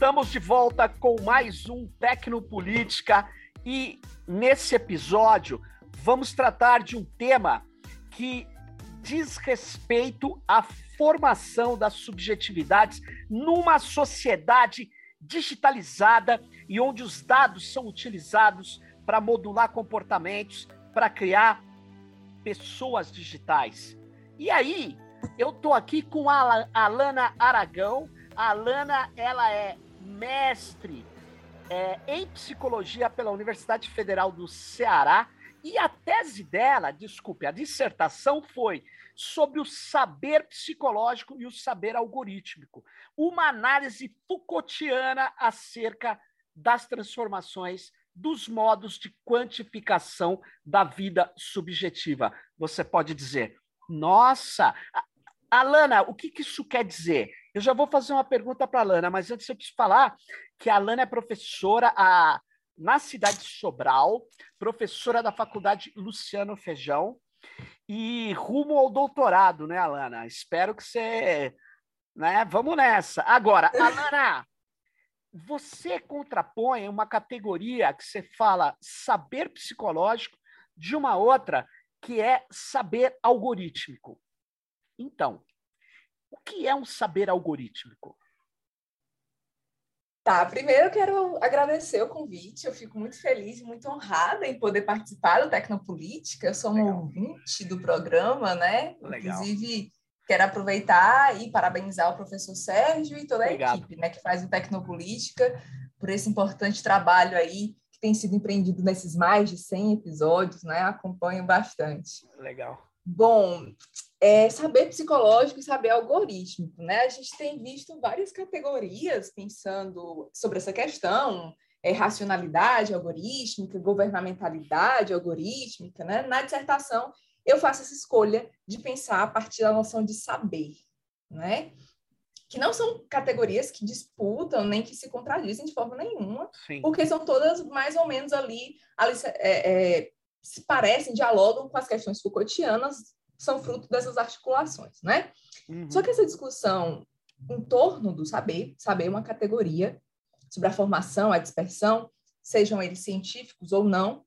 Estamos de volta com mais um Tecnopolítica e nesse episódio vamos tratar de um tema que diz respeito à formação das subjetividades numa sociedade digitalizada e onde os dados são utilizados para modular comportamentos, para criar pessoas digitais. E aí, eu tô aqui com a Alana Aragão, a Alana, ela é mestre é, em psicologia pela Universidade Federal do Ceará e a tese dela, desculpe, a dissertação foi sobre o saber psicológico e o saber algorítmico, uma análise Foucaultiana acerca das transformações dos modos de quantificação da vida subjetiva. Você pode dizer, nossa, Alana, o que, que isso quer dizer? Eu já vou fazer uma pergunta para a Lana, mas antes eu preciso falar que a Lana é professora a, na cidade de Sobral, professora da Faculdade Luciano Feijão, e rumo ao doutorado, né, Alana? Espero que você. Né? Vamos nessa. Agora, Alana, você contrapõe uma categoria que você fala saber psicológico de uma outra que é saber algorítmico. Então, o que é um saber algorítmico? Tá, primeiro eu quero agradecer o convite. Eu fico muito feliz e muito honrada em poder participar do Tecnopolítica. Eu sou uma ouvinte do programa, né? Legal. Inclusive, quero aproveitar e parabenizar o professor Sérgio e toda a Obrigado. equipe, né, que faz o Tecnopolítica por esse importante trabalho aí que tem sido empreendido nesses mais de 100 episódios, né? Acompanho bastante. Legal. Bom, é, saber psicológico e saber algorítmico, né? A gente tem visto várias categorias pensando sobre essa questão, é, racionalidade algorítmica, governamentalidade algorítmica, né? Na dissertação, eu faço essa escolha de pensar a partir da noção de saber, né? Que não são categorias que disputam nem que se contradizem de forma nenhuma, Sim. porque são todas mais ou menos ali, ali é, é, se parecem, dialogam com as questões Foucaultianas são fruto dessas articulações, né? Uhum. Só que essa discussão em torno do saber, saber é uma categoria sobre a formação, a dispersão, sejam eles científicos ou não,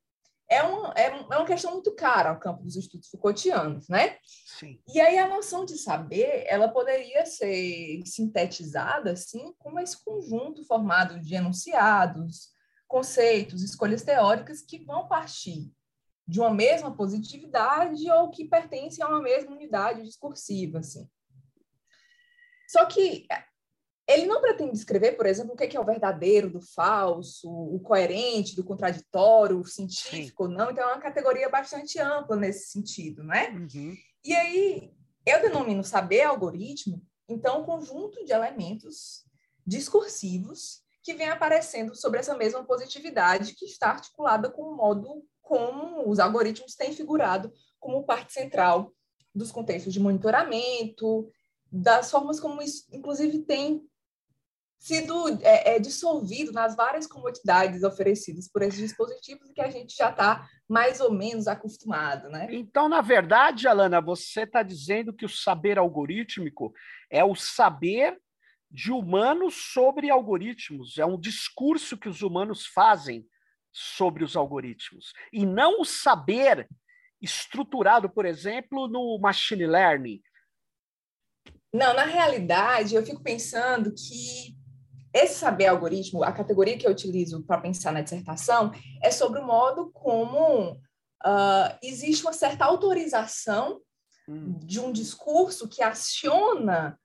é, um, é, é uma questão muito cara ao campo dos estudos Foucaultianos, né? Sim. E aí a noção de saber, ela poderia ser sintetizada, assim, como esse conjunto formado de enunciados, conceitos, escolhas teóricas que vão partir de uma mesma positividade ou que pertencem a uma mesma unidade discursiva, assim. Só que é, ele não pretende descrever, por exemplo, o que é o verdadeiro do falso, o coerente do contraditório, o científico, Sim. não. Então, é uma categoria bastante ampla nesse sentido, né? Uhum. E aí, eu denomino saber algoritmo, então, um conjunto de elementos discursivos que vem aparecendo sobre essa mesma positividade que está articulada com o modo como os algoritmos têm figurado como parte central dos contextos de monitoramento, das formas como isso, inclusive, tem sido é, é, dissolvido nas várias comodidades oferecidas por esses dispositivos que a gente já está mais ou menos acostumado, né? Então, na verdade, Alana, você está dizendo que o saber algorítmico é o saber de humanos sobre algoritmos, é um discurso que os humanos fazem sobre os algoritmos e não o saber estruturado, por exemplo, no machine learning. Não, na realidade, eu fico pensando que esse saber algoritmo, a categoria que eu utilizo para pensar na dissertação, é sobre o modo como uh, existe uma certa autorização hum. de um discurso que aciona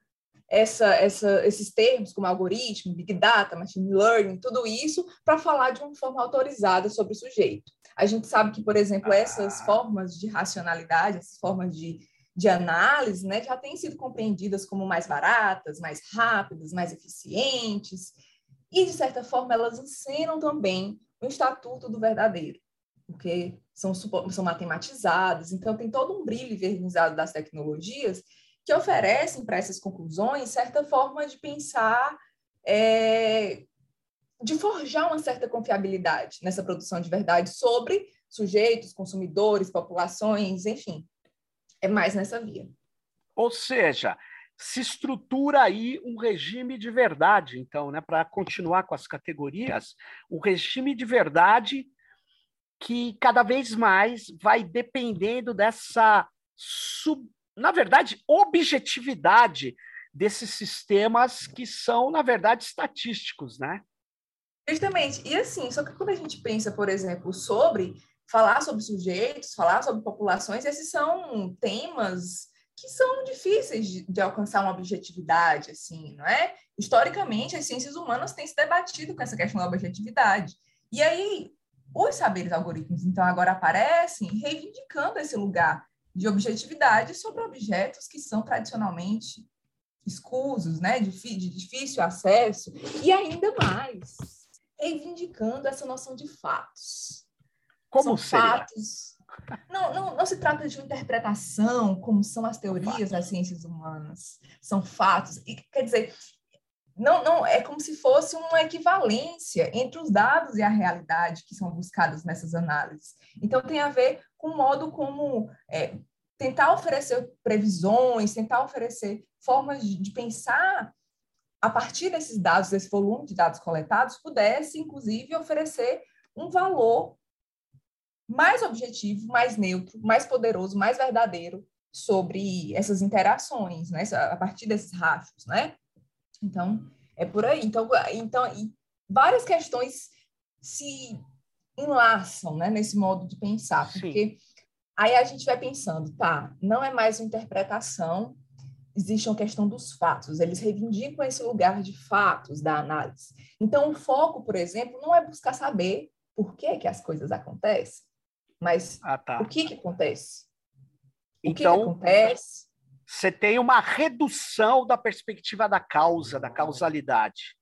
essa, essa, esses termos como algoritmo, big data, machine learning, tudo isso para falar de uma forma autorizada sobre o sujeito. A gente sabe que, por exemplo, essas ah. formas de racionalidade, essas formas de, de análise, né, já têm sido compreendidas como mais baratas, mais rápidas, mais eficientes, e, de certa forma, elas ensinam também o estatuto do verdadeiro, porque são, são matematizadas, então tem todo um brilho envernizado das tecnologias que oferecem para essas conclusões certa forma de pensar, é, de forjar uma certa confiabilidade nessa produção de verdade sobre sujeitos, consumidores, populações, enfim. É mais nessa via. Ou seja, se estrutura aí um regime de verdade, então, né, para continuar com as categorias, um regime de verdade que cada vez mais vai dependendo dessa, sub, na verdade, objetividade desses sistemas que são, na verdade, estatísticos, né? Justamente. E assim, só que quando a gente pensa, por exemplo, sobre falar sobre sujeitos, falar sobre populações, esses são temas que são difíceis de, de, alcançar uma objetividade, assim, não é? Historicamente, as ciências humanas têm se debatido com essa questão da objetividade. E aí, os saberes algorítmicos, então, agora aparecem reivindicando esse lugar de objetividade sobre objetos que são tradicionalmente escusos, né, de, de difícil acesso, e ainda mais, reivindicando essa noção de fatos. Como são fatos. Não, não, não se trata de uma interpretação, como são as teorias das ciências humanas. São fatos. E, quer dizer, não, não é como se fosse uma equivalência entre os dados e a realidade que são buscados nessas análises. Então, tem a ver com o modo como é, tentar oferecer previsões, tentar oferecer formas de, pensar a partir desses dados, desse volume de dados coletados, pudesse, inclusive, oferecer um valor mais objetivo, mais neutro, mais poderoso, mais verdadeiro sobre essas interações, né? A partir desses rastros, né? Então, é por aí. Então, então várias questões se enlaçam, né, nesse modo de pensar, porque Sim. Aí a gente vai pensando, tá, não é mais uma interpretação, existe uma questão dos fatos, eles reivindicam esse lugar de fatos da análise. Então, o foco, por exemplo, não é buscar saber por que, que as coisas acontecem, mas ah, tá. o que, que acontece? O então, que, que acontece? Você tem uma redução da perspectiva da causa, da causalidade.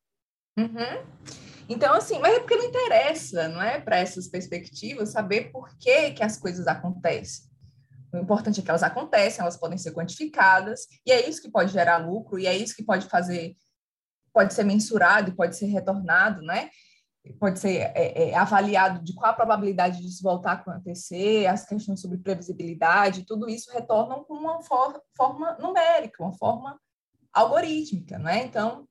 Uhum. Então, assim, mas é porque não interessa, não é, para essas perspectivas, saber por que, que as coisas acontecem. O importante é que elas acontecem, elas podem ser quantificadas, e é isso que pode gerar lucro, e é isso que pode fazer, pode ser mensurado pode ser retornado, né? Pode ser é, é, avaliado de qual a probabilidade disso voltar a acontecer, as questões sobre previsibilidade, tudo isso retornam com uma for forma numérica, uma forma algorítmica, né? Então,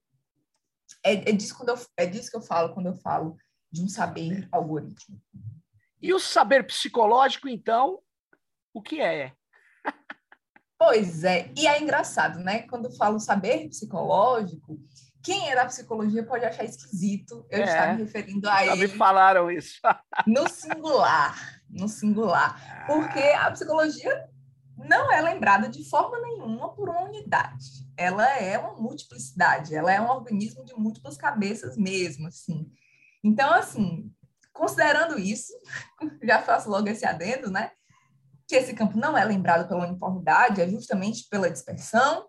é, é, disso quando eu, é disso que eu falo quando eu falo de um saber algorítmico. E o saber psicológico, então, o que é? Pois é, e é engraçado, né? Quando eu falo saber psicológico, quem é da psicologia pode achar esquisito eu é, estar me referindo a ele. me falaram isso. no singular, no singular. Porque a psicologia não é lembrada de forma nenhuma por uma unidade. Ela é uma multiplicidade, ela é um organismo de múltiplas cabeças mesmo, assim. Então, assim, considerando isso, já faço logo esse adendo, né? que esse campo não é lembrado pela uniformidade, é justamente pela dispersão,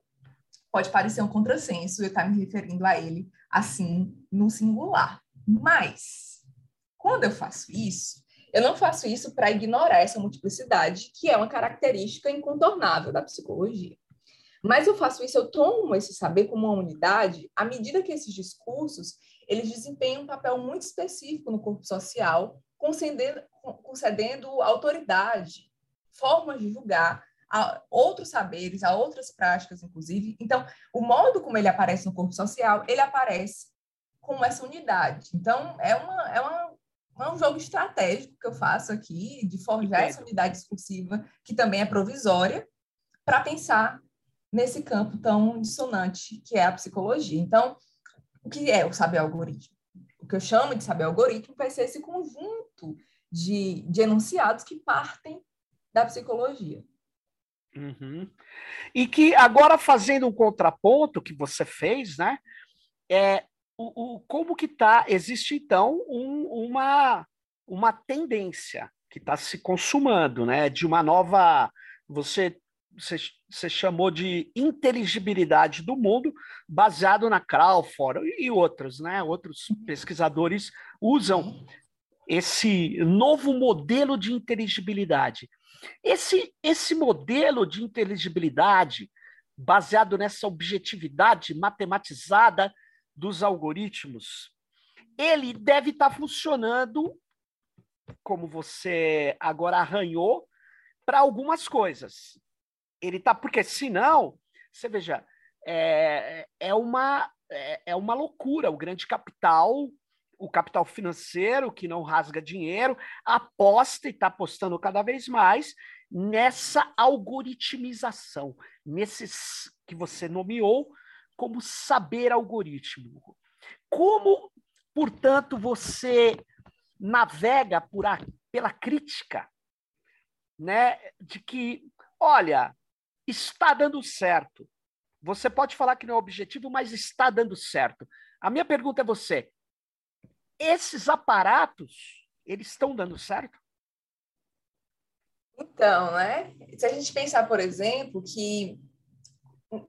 pode parecer um contrassenso eu estar me referindo a ele assim no singular. Mas, quando eu faço isso, eu não faço isso para ignorar essa multiplicidade, que é uma característica incontornável da psicologia. Mas eu faço isso, eu tomo esse saber como uma unidade à medida que esses discursos eles desempenham um papel muito específico no corpo social, concedendo, concedendo autoridade formas de julgar, a outros saberes, a outras práticas, inclusive. Então, o modo como ele aparece no corpo social, ele aparece como essa unidade. Então, é, uma, é, uma, é um jogo estratégico que eu faço aqui, de forjar essa unidade discursiva, que também é provisória, para pensar nesse campo tão dissonante que é a psicologia. Então, o que é o saber algoritmo? O que eu chamo de saber algoritmo vai ser esse conjunto de, de enunciados que partem da psicologia. Uhum. E que agora fazendo um contraponto que você fez, né? É o, o como que tá? Existe então um, uma uma tendência que está se consumando, né? De uma nova você você, você chamou de inteligibilidade do mundo, baseado na Crawford e outros, né? Outros uhum. pesquisadores usam esse novo modelo de inteligibilidade. Esse, esse modelo de inteligibilidade, baseado nessa objetividade matematizada dos algoritmos, ele deve estar funcionando, como você agora arranhou, para algumas coisas. Ele tá, porque senão, você veja, é, é, uma, é, é uma loucura. O grande capital, o capital financeiro, que não rasga dinheiro, aposta e está apostando cada vez mais nessa algoritmização, nesses que você nomeou como saber algoritmo. Como, portanto, você navega por a, pela crítica, né, de que, olha, está dando certo. Você pode falar que não é objetivo, mas está dando certo. A minha pergunta é você: esses aparatos, eles estão dando certo? Então, né? Se a gente pensar, por exemplo, que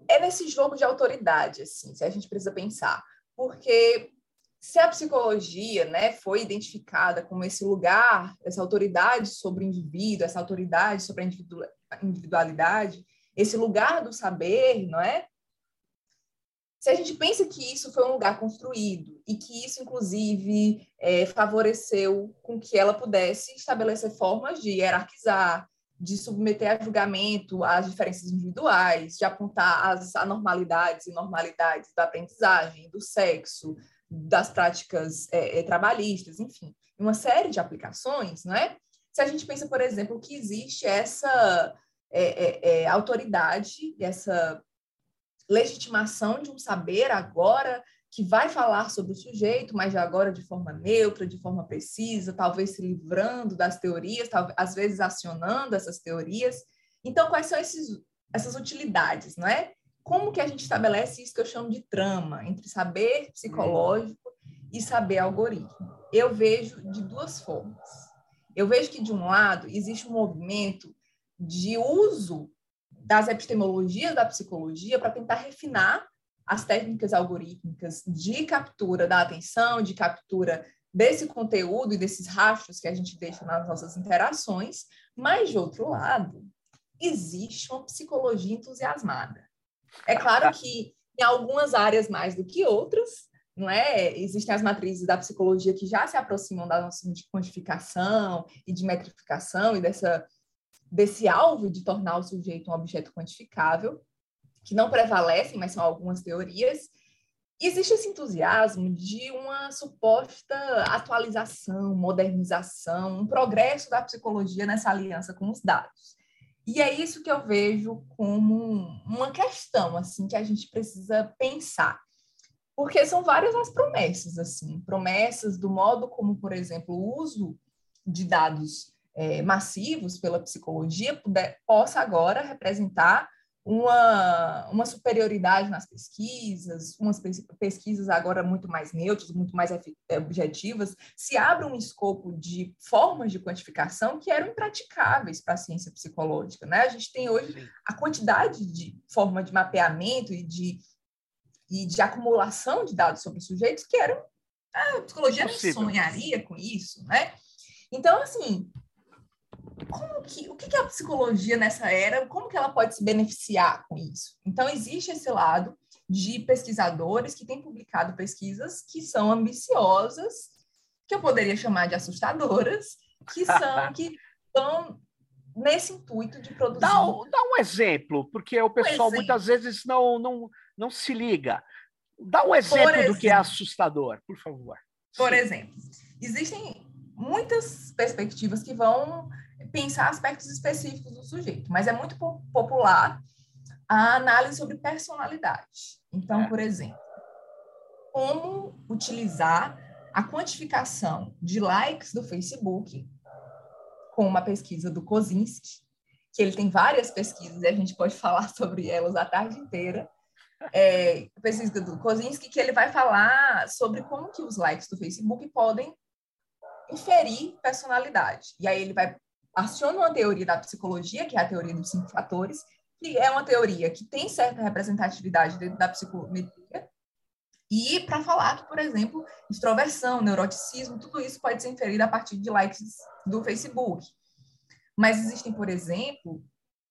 é nesse jogo de autoridade, assim, se a gente precisa pensar, porque se a psicologia, né, foi identificada como esse lugar, essa autoridade sobre o indivíduo, essa autoridade sobre a individualidade, esse lugar do saber, não é? Se a gente pensa que isso foi um lugar construído e que isso, inclusive, é, favoreceu com que ela pudesse estabelecer formas de hierarquizar, de submeter a julgamento as diferenças individuais, de apontar as anormalidades e normalidades da aprendizagem, do sexo, das práticas é, é, trabalhistas, enfim, uma série de aplicações, não é? Se a gente pensa, por exemplo, que existe essa é, é, é autoridade, essa legitimação de um saber agora que vai falar sobre o sujeito, mas agora de forma neutra, de forma precisa, talvez se livrando das teorias, talvez, às vezes acionando essas teorias. Então, quais são esses, essas utilidades, não é? Como que a gente estabelece isso que eu chamo de trama entre saber psicológico e saber algoritmo? Eu vejo de duas formas. Eu vejo que, de um lado, existe um movimento de uso das epistemologias da psicologia para tentar refinar as técnicas algorítmicas de captura da atenção, de captura desse conteúdo e desses rastros que a gente deixa nas nossas interações, mas, de outro lado, existe uma psicologia entusiasmada. É claro que em algumas áreas mais do que outras, não é? Existem as matrizes da psicologia que já se aproximam da noção de quantificação e de metrificação e dessa desse alvo de tornar o sujeito um objeto quantificável, que não prevalecem, mas são algumas teorias. E existe esse entusiasmo de uma suposta atualização, modernização, um progresso da psicologia nessa aliança com os dados. E é isso que eu vejo como uma questão assim que a gente precisa pensar. Porque são várias as promessas, assim, promessas do modo como, por exemplo, o uso de dados é, massivos pela psicologia puder, possa agora representar uma, uma superioridade nas pesquisas, umas pesquisas agora muito mais neutras, muito mais objetivas, se abre um escopo de formas de quantificação que eram impraticáveis para a ciência psicológica. Né? A gente tem hoje a quantidade de forma de mapeamento e de, e de acumulação de dados sobre sujeitos que eram. A psicologia não sonharia com isso, né? Então, assim, como que, o que é a psicologia nessa era, como que ela pode se beneficiar com isso? Então, existe esse lado de pesquisadores que têm publicado pesquisas que são ambiciosas, que eu poderia chamar de assustadoras, que são, que estão nesse intuito de produzir... Dá, dá um exemplo, porque o pessoal um muitas vezes não, não, não se liga. Dá um exemplo, exemplo do que é assustador, por favor. Por Sim. exemplo, existem muitas perspectivas que vão pensar aspectos específicos do sujeito, mas é muito popular a análise sobre personalidade. Então, é. por exemplo, como utilizar a quantificação de likes do Facebook com uma pesquisa do Kozinski, que ele tem várias pesquisas e a gente pode falar sobre elas a tarde inteira. É, pesquisa do Kozinski, que ele vai falar sobre como que os likes do Facebook podem inferir personalidade. E aí ele vai aciona uma teoria da psicologia, que é a teoria dos cinco fatores, que é uma teoria que tem certa representatividade dentro da psicometria, e para falar que, por exemplo, extroversão, neuroticismo, tudo isso pode ser inferido a partir de likes do Facebook. Mas existem, por exemplo,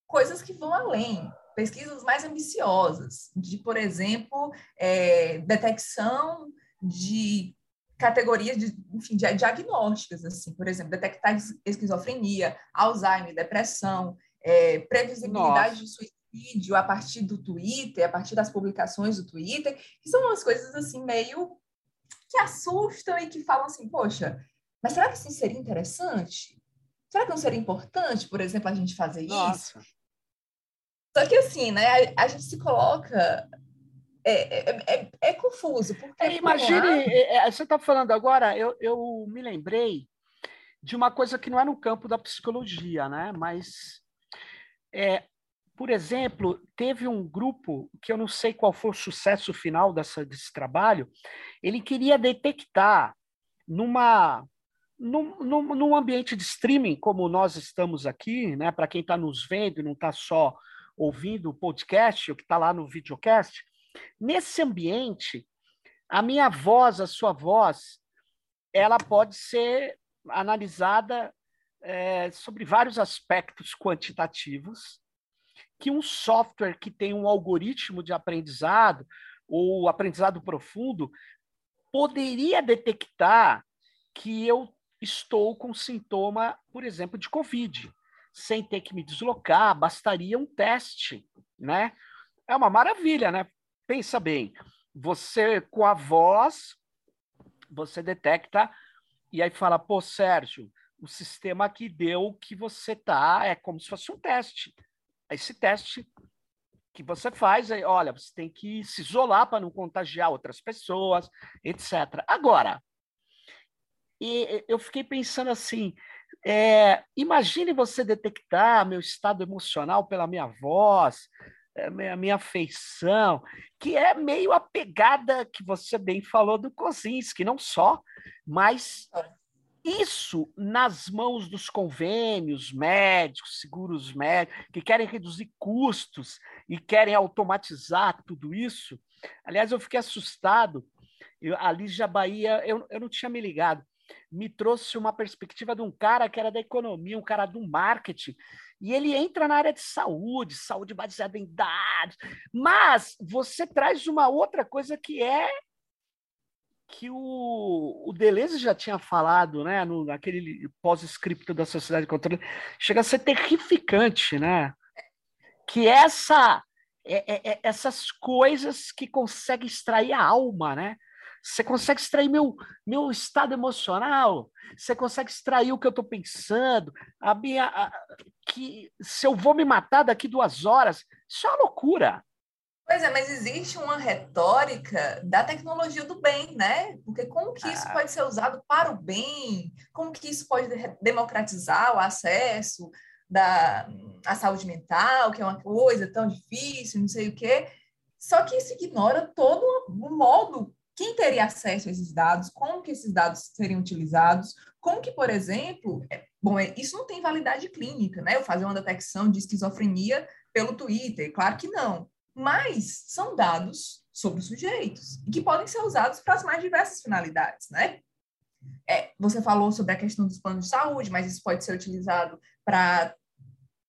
coisas que vão além, pesquisas mais ambiciosas, de, por exemplo, é, detecção de categorias de, enfim, de diagnósticas, assim, por exemplo, detectar esquizofrenia, Alzheimer, depressão, é, previsibilidade Nossa. de suicídio a partir do Twitter, a partir das publicações do Twitter, que são umas coisas assim meio que assustam e que falam assim, poxa, mas será que isso seria interessante? Será que não seria importante, por exemplo, a gente fazer Nossa. isso? Só que assim, né, a, a gente se coloca é, é, é, é confuso. Porque, é, imagine, é, é, você está falando agora, eu, eu me lembrei de uma coisa que não é no campo da psicologia, né? Mas, é, por exemplo, teve um grupo que eu não sei qual foi o sucesso final dessa, desse trabalho. Ele queria detectar numa num, num, num ambiente de streaming como nós estamos aqui, né? Para quem está nos vendo e não está só ouvindo o podcast, o que está lá no videocast, nesse ambiente, a minha voz, a sua voz, ela pode ser analisada é, sobre vários aspectos quantitativos que um software que tem um algoritmo de aprendizado ou aprendizado profundo poderia detectar que eu estou com sintoma, por exemplo, de Covid, sem ter que me deslocar, bastaria um teste, né? É uma maravilha, né? Pensa bem, você com a voz, você detecta e aí fala, pô, Sérgio, o sistema aqui deu que você tá, é como se fosse um teste. Esse teste que você faz, aí, olha, você tem que se isolar para não contagiar outras pessoas, etc. Agora, e eu fiquei pensando assim, é, imagine você detectar meu estado emocional pela minha voz, a minha, minha afeição, que é meio a pegada que você bem falou do Kozinski, não só, mas isso nas mãos dos convênios médicos, seguros médicos, que querem reduzir custos e querem automatizar tudo isso. Aliás, eu fiquei assustado. Eu, a Lígia Bahia, eu, eu não tinha me ligado me trouxe uma perspectiva de um cara que era da economia, um cara do marketing, e ele entra na área de saúde, saúde baseada em dados, mas você traz uma outra coisa que é que o, o Deleuze já tinha falado, né, no, naquele pós-escrito da Sociedade de Controle, chega a ser terrificante, né? Que essa é, é, é essas coisas que conseguem extrair a alma, né? Você consegue extrair meu, meu estado emocional? Você consegue extrair o que eu estou pensando? A minha, a, que se eu vou me matar daqui duas horas, isso é uma loucura. Pois é, mas existe uma retórica da tecnologia do bem, né? Porque como que isso ah. pode ser usado para o bem? Como que isso pode democratizar o acesso da à saúde mental, que é uma coisa tão difícil, não sei o quê. Só que isso ignora todo o modo quem teria acesso a esses dados, como que esses dados seriam utilizados, como que, por exemplo, é, bom, é, isso não tem validade clínica, né? Eu fazer uma detecção de esquizofrenia pelo Twitter, claro que não. Mas são dados sobre os sujeitos e que podem ser usados para as mais diversas finalidades, né? É, você falou sobre a questão dos planos de saúde, mas isso pode ser utilizado para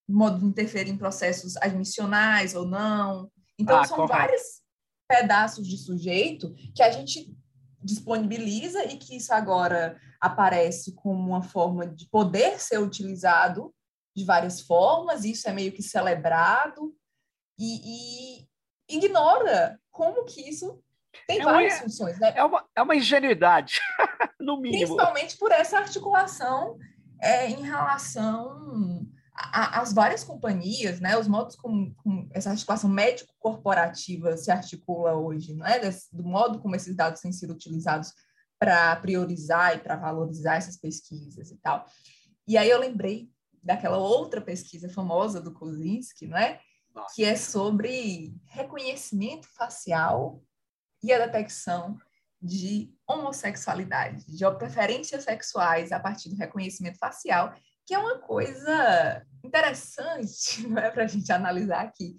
modo de interferir em processos admissionais ou não. Então, ah, são várias pedaços de sujeito que a gente disponibiliza e que isso agora aparece como uma forma de poder ser utilizado de várias formas, isso é meio que celebrado e, e ignora como que isso tem é várias uma, funções. Né? É, uma, é uma ingenuidade, no mínimo. Principalmente por essa articulação é, em relação as várias companhias, né, os modos como, como essa articulação médico-corporativa se articula hoje, não é? do modo como esses dados têm sido utilizados para priorizar e para valorizar essas pesquisas e tal. E aí eu lembrei daquela outra pesquisa famosa do Kozinski, não é? Que é sobre reconhecimento facial e a detecção de homossexualidade, de preferências sexuais a partir do reconhecimento facial que é uma coisa interessante não é, para a gente analisar aqui.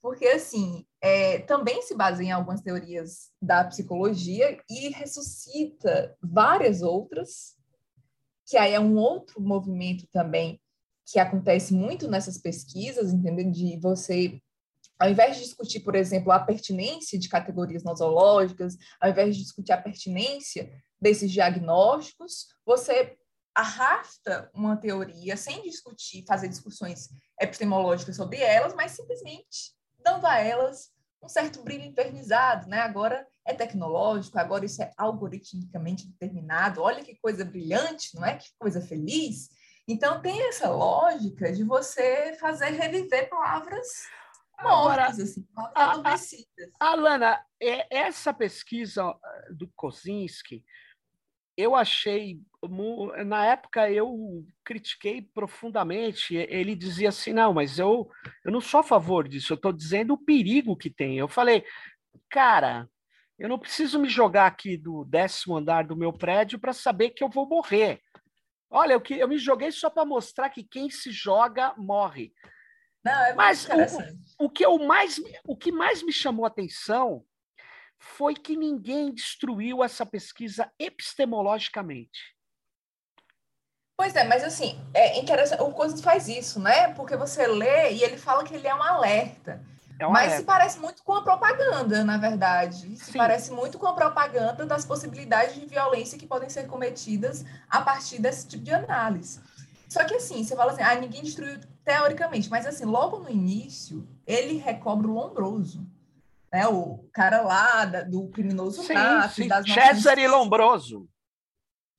Porque, assim, é, também se baseia em algumas teorias da psicologia e ressuscita várias outras, que aí é um outro movimento também que acontece muito nessas pesquisas, entendeu? De você, ao invés de discutir, por exemplo, a pertinência de categorias nosológicas, ao invés de discutir a pertinência desses diagnósticos, você arrasta uma teoria sem discutir, fazer discussões epistemológicas sobre elas, mas simplesmente dando a elas um certo brilho internizado, né? Agora é tecnológico, agora isso é algoritmicamente determinado. Olha que coisa brilhante, não é? Que coisa feliz. Então tem essa lógica de você fazer reviver palavras mortas, assim, palavras a, Alana, é, essa pesquisa ah, do Kozinski, eu achei na época eu critiquei profundamente. Ele dizia assim: não, mas eu, eu não sou a favor disso, eu estou dizendo o perigo que tem. Eu falei, cara, eu não preciso me jogar aqui do décimo andar do meu prédio para saber que eu vou morrer. Olha, eu, eu me joguei só para mostrar que quem se joga morre. Não, é Mas o, o, que eu mais, o que mais me chamou a atenção foi que ninguém destruiu essa pesquisa epistemologicamente. Pois é, mas assim, é interessante, o Cousins faz isso, né? Porque você lê e ele fala que ele é um alerta. É um mas alerta. se parece muito com a propaganda, na verdade. Se Sim. parece muito com a propaganda das possibilidades de violência que podem ser cometidas a partir desse tipo de análise. Só que assim, você fala assim, ah, ninguém destruiu teoricamente, mas assim, logo no início, ele recobra o Lombroso. Né? O cara lá da, do criminoso sim, sim. das Cesare Lombroso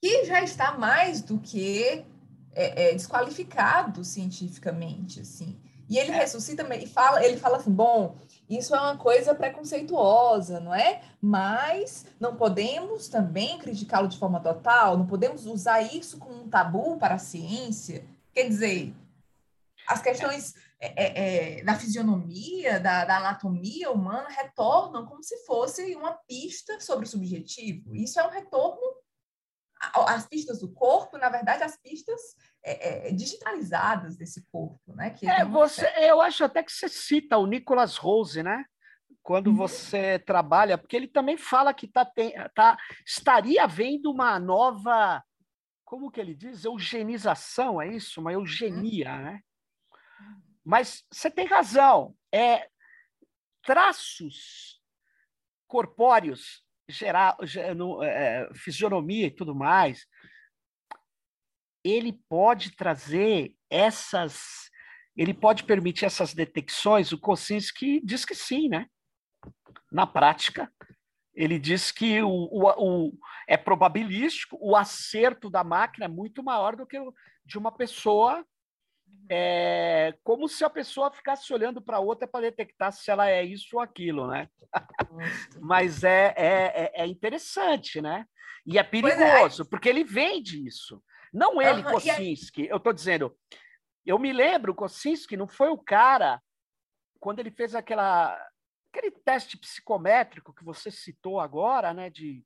que já está mais do que é, é, desqualificado cientificamente, assim. E ele é. ressuscita e fala, ele fala assim, bom, isso é uma coisa preconceituosa, não é? Mas não podemos também criticá-lo de forma total, não podemos usar isso como um tabu para a ciência. Quer dizer, as questões é, é, é da fisionomia, da, da, anatomia humana retornam como se fosse uma pista sobre o subjetivo. Isso é um retorno as pistas do corpo, na verdade, as pistas é, é, digitalizadas desse corpo, né? Que é, você, eu acho até que você cita o Nicholas Rose, né? Quando uhum. você trabalha, porque ele também fala que tá, tem, tá, estaria havendo uma nova, como que ele diz? Eugenização, é isso? Uma eugenia, uhum. né? Mas você tem razão, é traços corpóreos gerar, no, é, fisionomia e tudo mais, ele pode trazer essas, ele pode permitir essas detecções. O Kosinski diz que sim, né? Na prática, ele diz que o, o, o, é probabilístico, o acerto da máquina é muito maior do que o de uma pessoa é como se a pessoa ficasse olhando para outra para detectar se ela é isso ou aquilo, né? Mas é, é, é, é interessante, né? E é, é perigoso, é. porque ele vende isso. Não ele, uhum, Kosinski. Eu estou dizendo, eu me lembro, Kosinski não foi o cara, quando ele fez aquela, aquele teste psicométrico que você citou agora, né? De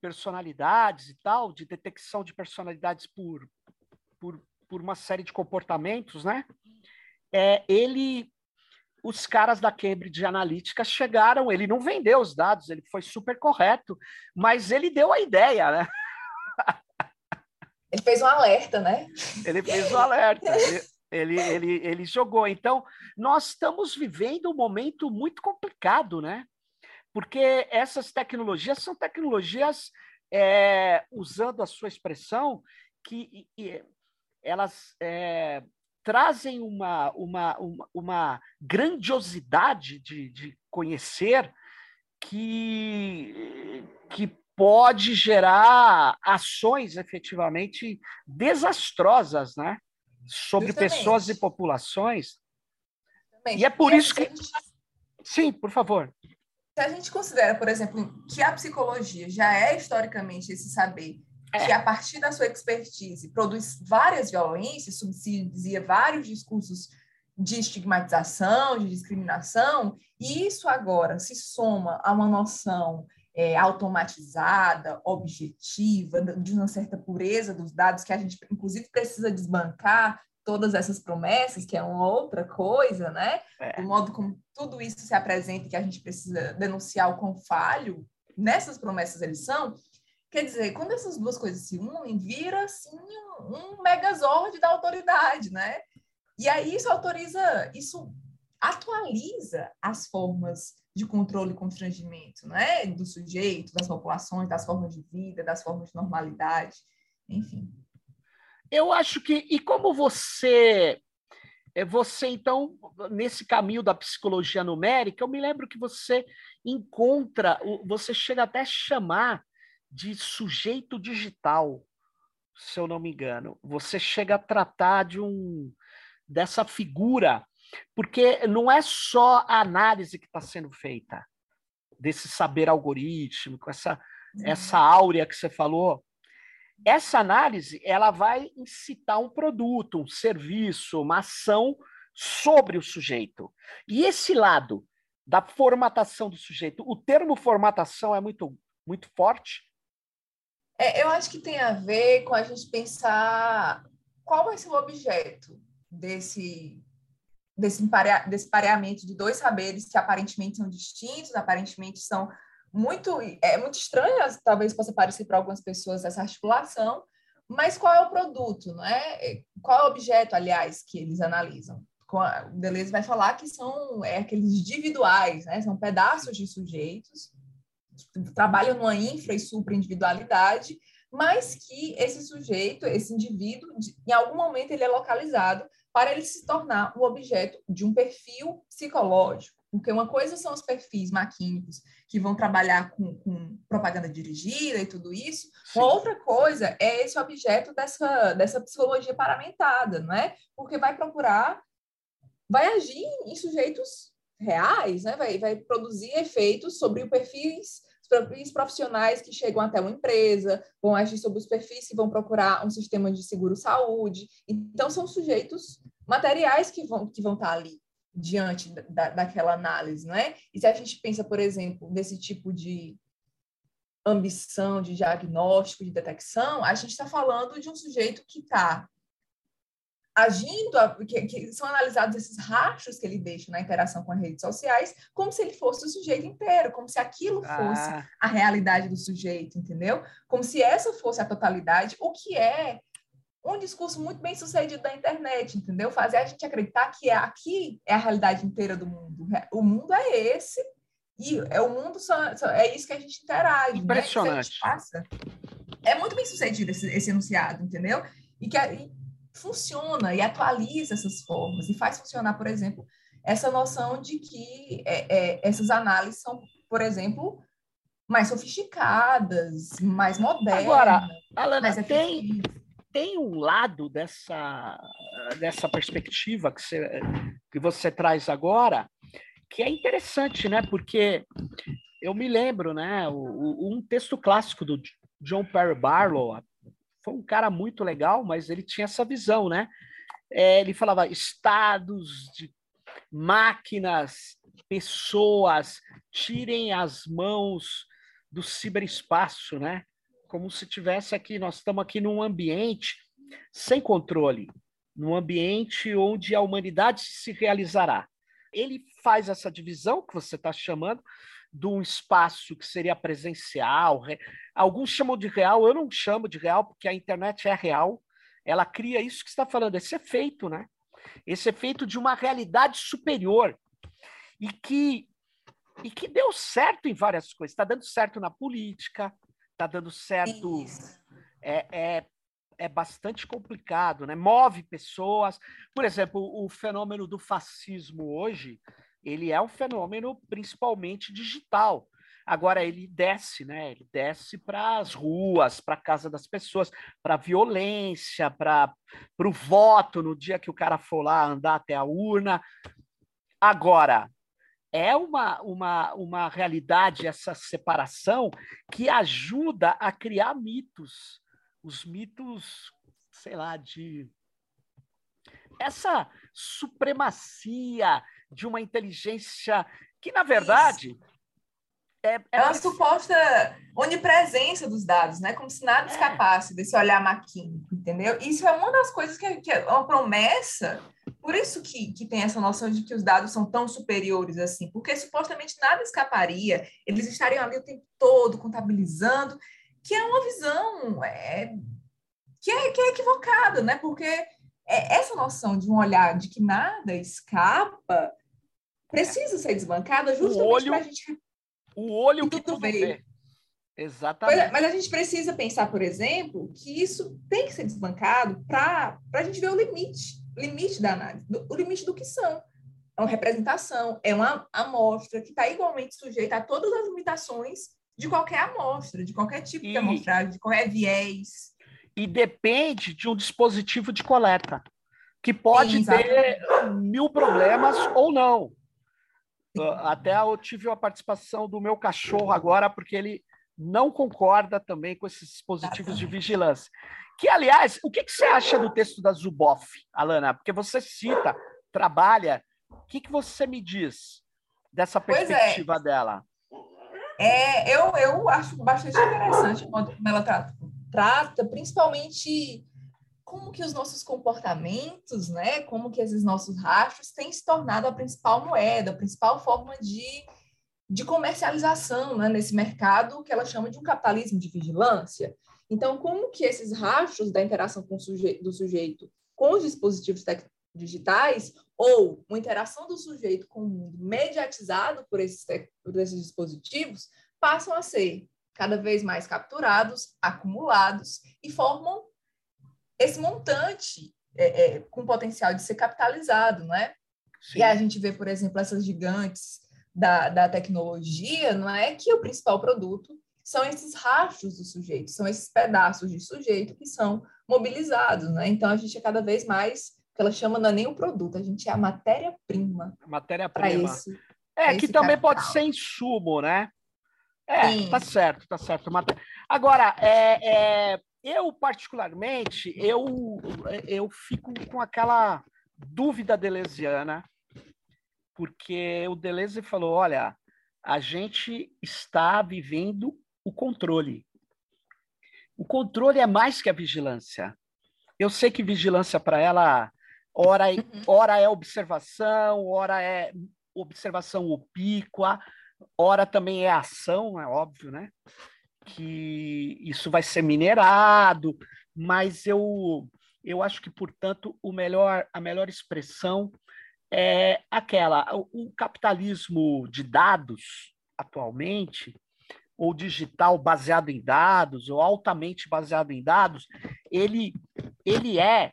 personalidades e tal, de detecção de personalidades por, por por uma série de comportamentos, né? É, ele, os caras da Cambridge Analytica chegaram, ele não vendeu os dados, ele foi super correto, mas ele deu a ideia, né? Ele fez um alerta, né? Ele fez um alerta. Ele, ele, ele jogou. Então, nós estamos vivendo um momento muito complicado, né? Porque essas tecnologias são tecnologias, é, usando a sua expressão, que elas é, trazem uma, uma, uma, uma grandiosidade de, de conhecer que, que pode gerar ações efetivamente desastrosas, né? Sobre Justamente. pessoas e populações. Justamente. E é por e isso que. Gente... Sim, por favor. Se a gente considera, por exemplo, que a psicologia já é historicamente esse saber que a partir da sua expertise produz várias violências, subsidia vários discursos de estigmatização, de discriminação, e isso agora se soma a uma noção é, automatizada, objetiva, de uma certa pureza dos dados que a gente, inclusive, precisa desbancar todas essas promessas, que é uma outra coisa, né? É. Do modo como tudo isso se apresenta, que a gente precisa denunciar o quão falho nessas promessas eles são, Quer dizer, quando essas duas coisas se unem, vira assim um, um megazord da autoridade, né? E aí isso autoriza, isso atualiza as formas de controle e constrangimento, né? Do sujeito, das populações, das formas de vida, das formas de normalidade. enfim. Eu acho que. E como você. É, você, então, nesse caminho da psicologia numérica, eu me lembro que você encontra, você chega até a chamar de sujeito digital, se eu não me engano. Você chega a tratar de um dessa figura, porque não é só a análise que está sendo feita desse saber algorítmico, essa, uhum. essa áurea que você falou, essa análise ela vai incitar um produto, um serviço, uma ação sobre o sujeito. E esse lado da formatação do sujeito, o termo formatação é muito, muito forte. É, eu acho que tem a ver com a gente pensar qual vai ser o objeto desse desse, desse pareamento de dois saberes que aparentemente são distintos, aparentemente são muito é muito estranha, talvez possa parecer para algumas pessoas essa articulação, mas qual é o produto, não é? Qual é o objeto, aliás, que eles analisam? O Deleuze vai falar que são é, aqueles individuais, né? São pedaços de sujeitos que trabalham numa infra e supra individualidade, mas que esse sujeito, esse indivíduo, em algum momento ele é localizado para ele se tornar um objeto de um perfil psicológico. Porque uma coisa são os perfis maquínicos que vão trabalhar com, com propaganda dirigida e tudo isso, uma outra coisa é esse objeto dessa, dessa psicologia paramentada, não é? Porque vai procurar, vai agir em sujeitos reais, né? vai, vai produzir efeitos sobre os perfis, os perfis profissionais que chegam até uma empresa, vão agir sobre os perfis que vão procurar um sistema de seguro-saúde. Então, são sujeitos materiais que vão, que vão estar ali diante da, daquela análise, não é? E se a gente pensa, por exemplo, nesse tipo de ambição de diagnóstico, de detecção, a gente está falando de um sujeito que está agindo, que, que, são analisados esses rastros que ele deixa na interação com as redes sociais, como se ele fosse o sujeito inteiro, como se aquilo fosse ah. a realidade do sujeito, entendeu? Como se essa fosse a totalidade, o que é um discurso muito bem sucedido da internet, entendeu? Fazer a gente acreditar que é, aqui é a realidade inteira do mundo. O mundo é esse, e é o mundo só, só é isso que a gente interage. Né? Impressionante. Né? Passa. É muito bem sucedido esse, esse enunciado, entendeu? E que e funciona e atualiza essas formas e faz funcionar, por exemplo, essa noção de que é, é, essas análises são, por exemplo, mais sofisticadas, mais modernas. Agora, Alana, tem, tem um lado dessa, dessa perspectiva que você, que você traz agora que é interessante, né? Porque eu me lembro, né? O, o, um texto clássico do John Perry Barlow foi um cara muito legal, mas ele tinha essa visão, né? É, ele falava estados de máquinas, pessoas, tirem as mãos do ciberespaço, né? como se tivesse aqui, nós estamos aqui num ambiente sem controle, num ambiente onde a humanidade se realizará. Ele faz essa divisão que você está chamando de um espaço que seria presencial, alguns chamam de real, eu não chamo de real porque a internet é real, ela cria isso que está falando, esse efeito, né? Esse efeito de uma realidade superior e que e que deu certo em várias coisas. Está dando certo na política, está dando certo. É, é, é bastante complicado, né? Move pessoas. Por exemplo, o fenômeno do fascismo hoje, ele é um fenômeno principalmente digital. Agora ele desce, né? Ele desce para as ruas, para a casa das pessoas, para a violência, para o voto no dia que o cara for lá andar até a urna. Agora, é uma, uma, uma realidade, essa separação, que ajuda a criar mitos. Os mitos, sei lá, de. Essa supremacia de uma inteligência que, na verdade. Isso. É, é, é uma suposta onipresença dos dados, né? Como se nada é. escapasse desse olhar maquínico, entendeu? Isso é uma das coisas que, que é uma promessa por isso que, que tem essa noção de que os dados são tão superiores assim, porque supostamente nada escaparia, eles estariam ali o tempo todo contabilizando, que é uma visão é, que, é, que é equivocada, né? Porque é, essa noção de um olhar de que nada escapa precisa ser desbancada justamente para a gente. O olho que tudo vê. vê. Exatamente. Mas, mas, a gente precisa pensar, por exemplo, que isso tem que ser desbancado para a gente ver o limite, limite da análise, do, o limite do que são. É uma representação, é uma amostra que está igualmente sujeita a todas as limitações de qualquer amostra, de qualquer tipo e, de amostragem, de qualquer viés. E depende de um dispositivo de coleta, que pode Sim, ter mil problemas ou não. Até eu tive a participação do meu cachorro agora, porque ele não concorda também com esses dispositivos de vigilância. Que, aliás, o que, que você acha do texto da Zuboff, Alana? Porque você cita, trabalha. O que, que você me diz dessa é. perspectiva é. dela? É, eu, eu acho bastante interessante como ela trata, trata, principalmente como que os nossos comportamentos, né, como que esses nossos rastros têm se tornado a principal moeda, a principal forma de de comercialização né, nesse mercado que ela chama de um capitalismo de vigilância. Então, como que esses rastros da interação com suje do sujeito com os dispositivos digitais ou uma interação do sujeito com o mundo mediatizado por esses, por esses dispositivos passam a ser cada vez mais capturados, acumulados e formam esse montante é, é, com potencial de ser capitalizado, né? Sim. E a gente vê, por exemplo, essas gigantes da, da tecnologia, não é que o principal produto são esses rastros do sujeito, são esses pedaços de sujeito que são mobilizados, né? Então a gente é cada vez mais, que ela chama não é nem o produto, a gente é a matéria-prima. Matéria-prima. É, que também capital. pode ser insumo, né? É, Sim. tá certo, tá certo. Agora, é, é, eu particularmente, eu, eu fico com aquela dúvida delesiana porque o Deleuze falou: olha, a gente está vivendo o controle. O controle é mais que a vigilância. Eu sei que vigilância para ela, ora, é, uhum. ora é observação, ora é observação opíqua, ora também é ação, é óbvio, né? Que isso vai ser minerado, mas eu, eu acho que, portanto, o melhor, a melhor expressão é aquela, o, capitalismo de dados atualmente, ou digital baseado em dados, ou altamente baseado em dados, ele, ele é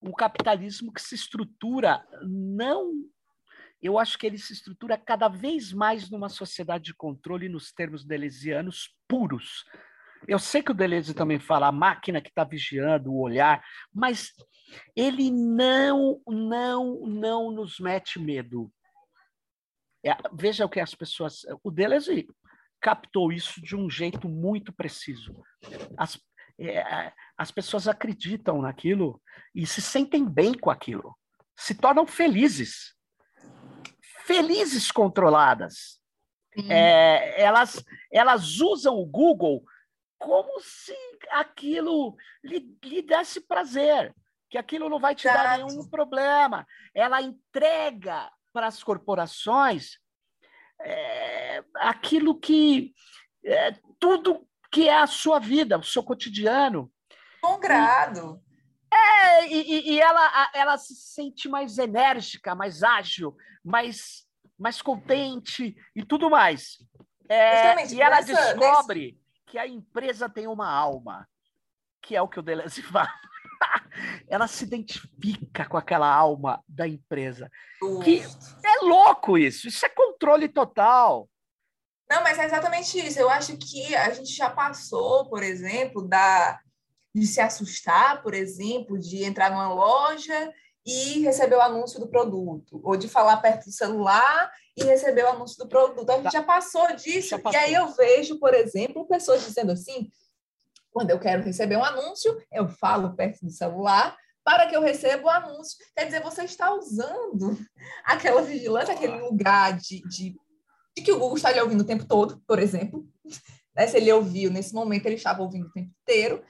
um capitalismo que se estrutura não. Eu acho que ele se estrutura cada vez mais numa sociedade de controle nos termos deleuzianos puros. Eu sei que o Deleuze também fala a máquina que está vigiando, o olhar, mas ele não, não, não nos mete medo. É, veja o que as pessoas. O Deleuze captou isso de um jeito muito preciso. As, é, as pessoas acreditam naquilo e se sentem bem com aquilo, se tornam felizes. Felizes controladas. É, elas, elas usam o Google como se aquilo lhe, lhe desse prazer que aquilo não vai te Exato. dar nenhum problema. Ela entrega para as corporações é, aquilo que é, tudo que é a sua vida, o seu cotidiano. Com grado. É, e, e ela, ela se sente mais enérgica, mais ágil, mais, mais contente e tudo mais. É, e ela nessa, descobre nesse... que a empresa tem uma alma, que é o que o Deleuze fala. ela se identifica com aquela alma da empresa. Que é louco isso, isso é controle total. Não, mas é exatamente isso. Eu acho que a gente já passou, por exemplo, da de se assustar, por exemplo, de entrar numa loja e receber o anúncio do produto, ou de falar perto do celular e receber o anúncio do produto. A gente tá. já passou disso. Já passou. E aí eu vejo, por exemplo, pessoas dizendo assim: quando eu quero receber um anúncio, eu falo perto do celular para que eu receba o anúncio. Quer dizer, você está usando aquela vigilância, aquele lugar de, de, de que o Google está lhe ouvindo o tempo todo, por exemplo. Né? Se ele ouviu nesse momento, ele estava ouvindo o tempo inteiro.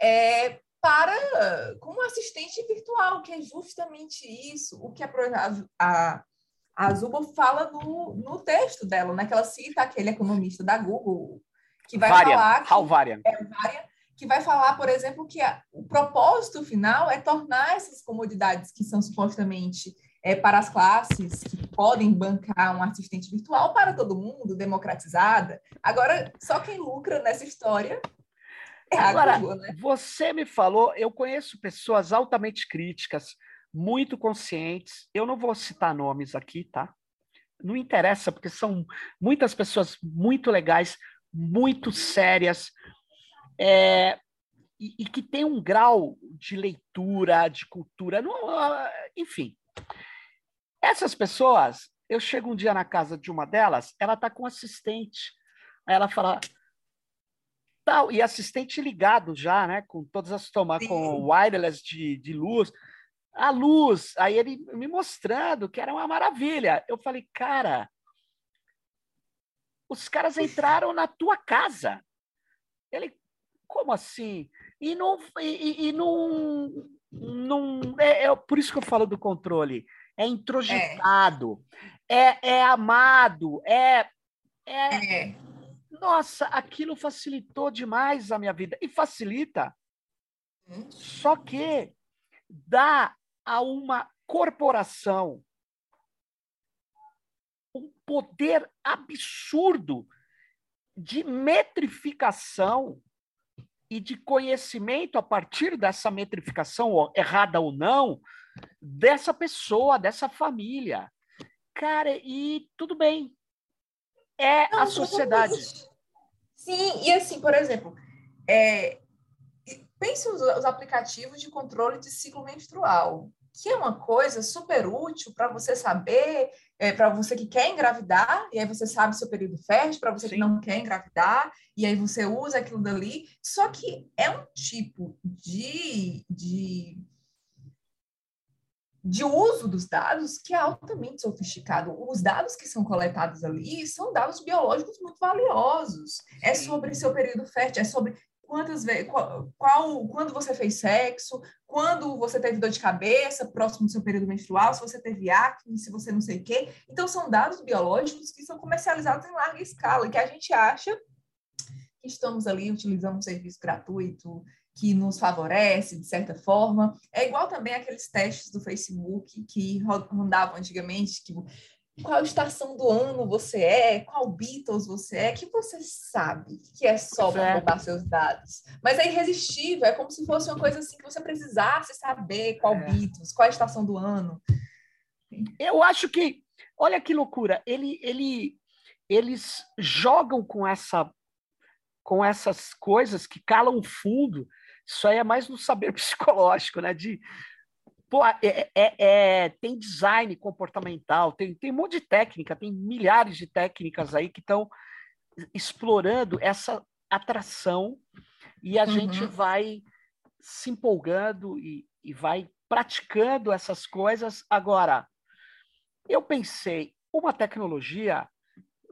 É, para como assistente virtual, que é justamente isso, o que a, a, a Zubo fala no, no texto dela, né? Que ela cita aquele economista da Google, que vai Varian, falar que, Hal Varian. É, Varian, que vai falar, por exemplo, que a, o propósito final é tornar essas comodidades que são supostamente é, para as classes que podem bancar um assistente virtual para todo mundo, democratizada. Agora, só quem lucra nessa história é Agora, Google, né? você me falou, eu conheço pessoas altamente críticas, muito conscientes. Eu não vou citar nomes aqui, tá? Não interessa, porque são muitas pessoas muito legais, muito sérias, é, e, e, que tem um grau de leitura, de cultura, não, ah, enfim. Essas pessoas, eu chego um dia na casa de uma delas, ela está com assistente. Aí ela fala, tal, e assistente ligado já, né? Com todas as tomadas, com wireless de, de luz. A luz, aí ele me mostrando que era uma maravilha. Eu falei, cara, os caras entraram na tua casa. Ele, como assim? E não, e, e não, não é, é, por isso que eu falo do controle. É introjetado, é, é amado, é, é, É. nossa, aquilo facilitou demais a minha vida e facilita. Hum. Só que dá a uma corporação um poder absurdo de metrificação e de conhecimento a partir dessa metrificação, errada ou não, dessa pessoa, dessa família. Cara, e tudo bem. É Não, a sociedade. Sim, e assim, por exemplo, é, pense os, os aplicativos de controle de ciclo menstrual, que é uma coisa super útil para você saber, é, para você que quer engravidar, e aí você sabe seu período fértil, para você Sim. que não quer engravidar, e aí você usa aquilo dali. Só que é um tipo de, de, de uso dos dados que é altamente sofisticado. Os dados que são coletados ali são dados biológicos muito valiosos. É Sim. sobre seu período fértil, é sobre quantas vezes, qual, qual, quando você fez sexo, quando você teve dor de cabeça, próximo do seu período menstrual, se você teve acne, se você não sei o quê. Então, são dados biológicos que são comercializados em larga escala e que a gente acha que estamos ali utilizando um serviço gratuito que nos favorece, de certa forma. É igual também aqueles testes do Facebook que rodavam antigamente, que qual estação do ano você é, qual Beatles você é, que você sabe que é só para Certo. roubar seus dados. Mas é irresistível, é como se fosse uma coisa assim que você precisasse saber qual É. Beatles, qual a estação do ano. Eu acho que, olha que loucura, ele, ele, eles jogam com essa, com essas coisas que calam fundo. Isso aí é mais no saber psicológico, né? De, pô, é, é- é- tem design comportamental, tem, tem um monte de técnica, tem milhares de técnicas aí que estão explorando essa atração e a Uhum. gente vai se empolgando e, e vai praticando essas coisas. Agora, eu pensei, uma tecnologia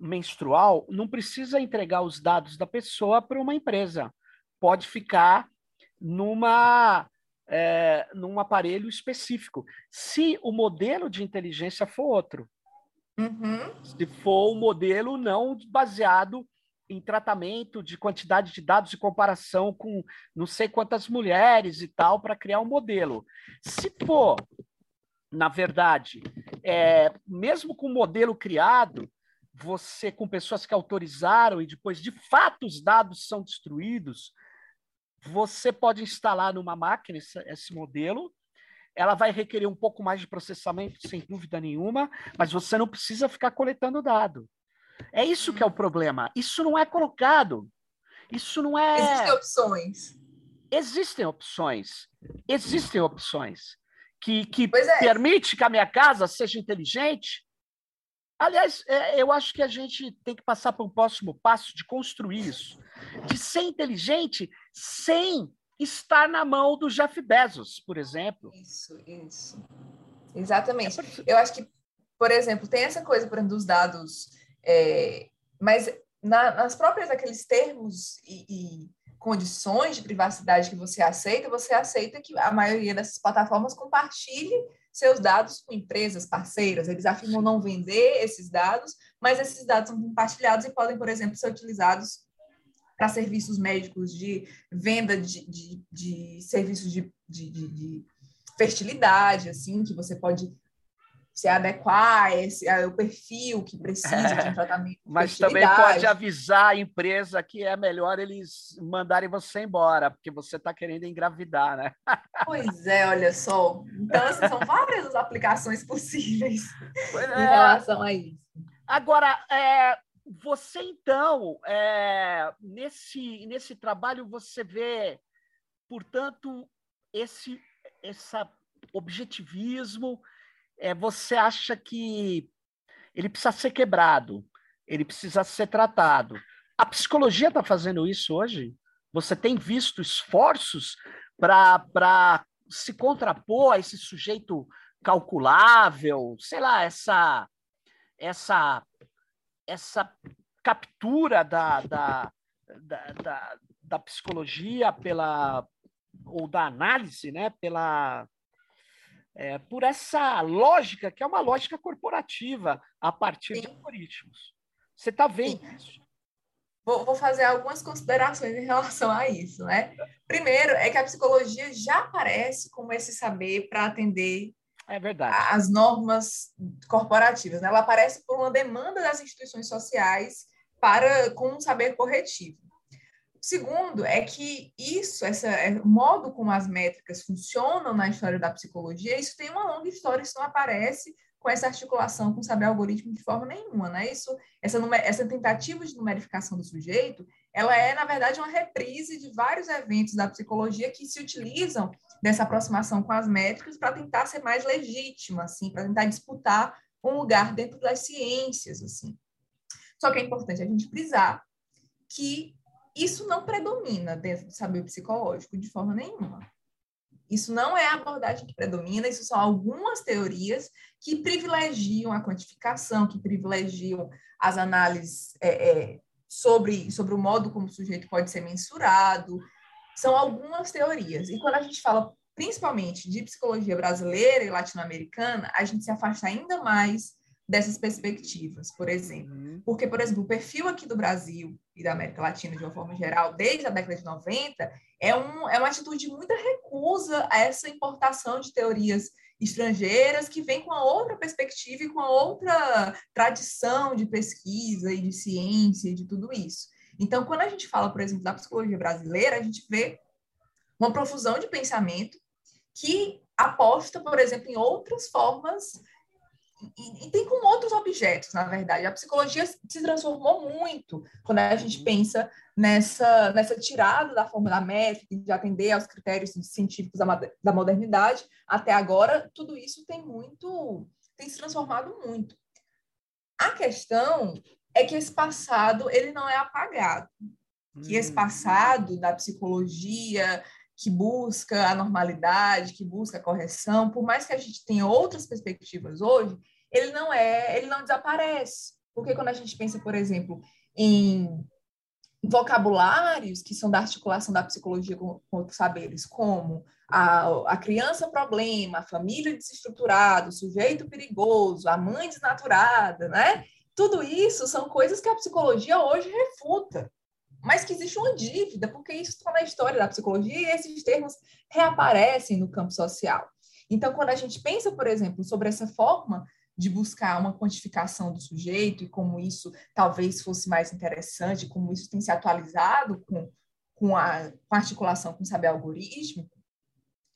menstrual não precisa entregar os dados da pessoa para uma empresa. Pode ficar numa, é, num aparelho específico. Se o modelo de inteligência for outro, Uhum. se for um modelo não baseado em tratamento de quantidade de dados e comparação com não sei quantas mulheres e tal para criar um modelo. Se for, na verdade, é, mesmo com o modelo criado, você com pessoas que autorizaram e depois de fato os dados são destruídos, você pode instalar numa máquina esse, esse modelo. Ela vai requerer um pouco mais de processamento, sem dúvida nenhuma, mas você não precisa ficar coletando dado. É isso que é o problema. Isso não é colocado. Isso não é. Existem opções. Existem opções. Existem opções que, que é. permite que a minha casa seja inteligente. Aliás, é, eu acho que a gente tem que passar para um próximo passo de construir isso, de ser inteligente sem estar na mão do Jeff Bezos, por exemplo. Isso, isso. Exatamente. É por Eu acho que, por exemplo, tem essa coisa, por exemplo, dos dados, é, mas na- nas próprias aqueles termos e, e condições de privacidade que você aceita, você aceita que a maioria dessas plataformas compartilhe seus dados com empresas parceiras. Eles afirmam não vender esses dados, mas esses dados são compartilhados e podem, por exemplo, ser utilizados para serviços médicos de venda de, de, de serviços de, de, de- de fertilidade, assim, que você pode se adequar esse, é, o perfil que precisa de um tratamento. Mas também pode avisar a empresa que é melhor eles mandarem você embora, porque você está querendo engravidar, né? Pois é, olha só. Então, assim, são várias as aplicações possíveis é. em relação a isso. Agora, é, você então, é, nesse, nesse trabalho, você vê, portanto, esse essa objetivismo é, você acha que ele precisa ser quebrado, ele precisa ser tratado. A psicologia está fazendo isso hoje? Você tem visto esforços para se contrapor a esse sujeito calculável, sei lá, essa essa essa captura da, da, da, da, da psicologia pela ou da análise, né, pela é, por essa lógica, que é uma lógica corporativa, a partir Sim. de algoritmos. Você está vendo Sim. isso? Vou, vou, fazer algumas considerações em relação a isso. Né? Primeiro, é que a psicologia já aparece como esse saber para atender é verdade. as normas corporativas. Né? Ela aparece por uma demanda das instituições sociais para com um saber corretivo. Segundo, é que isso, essa, é, modo como as métricas funcionam na história da psicologia, isso tem uma longa história, isso não aparece com essa articulação com saber algoritmo de forma nenhuma, né? Isso, essa, essa tentativa de numerificação do sujeito, ela é, na verdade, uma reprise de vários eventos da psicologia que se utilizam dessa aproximação com as métricas para tentar ser mais legítima, assim, para tentar disputar um lugar dentro das ciências, assim. Só que é importante a gente frisar que isso não predomina dentro do saber psicológico de forma nenhuma. Isso não é a abordagem que predomina, isso são algumas teorias que privilegiam a quantificação, que privilegiam as análises é, é, sobre, sobre o modo como o sujeito pode ser mensurado. São algumas teorias. E quando a gente fala principalmente de psicologia brasileira e latino-americana, a gente se afasta ainda mais dessas perspectivas, por exemplo. Uhum. Porque, por exemplo, o perfil aqui do Brasil e da América Latina, de uma forma geral, desde a década de 90, é, um, é uma atitude de muita recusa a essa importação de teorias estrangeiras que vem com a outra perspectiva e com a outra tradição de pesquisa e de ciência e de tudo isso. Então, quando a gente fala, por exemplo, da psicologia brasileira, a gente vê uma profusão de pensamento que aposta, por exemplo, em outras formas e, e, tem com outros objetos, na verdade. A psicologia se transformou muito quando a gente uhum. pensa nessa, nessa tirada da forma da métrica, de atender aos critérios científicos da, da modernidade. Até agora, tudo isso tem muito, tem se transformado muito. A questão é que esse passado ele não é apagado. Que esse hum. passado da psicologia, que busca a normalidade, que busca a correção, por mais que a gente tenha outras perspectivas hoje, ele não é, ele não desaparece. Porque quando a gente pensa, por exemplo, em vocabulários que são da articulação da psicologia com, outros saberes, como a, a criança problema, a família desestruturada, o sujeito perigoso, a mãe desnaturada, né? Tudo isso são coisas que a psicologia hoje refuta mas que existe uma dívida, porque isso está na história da psicologia e esses termos reaparecem no campo social. Então, quando a gente pensa, por exemplo, sobre essa forma de buscar uma quantificação do sujeito e como isso talvez fosse mais interessante, como isso tem se atualizado com, com, a, com articulação com o saber algorítmico,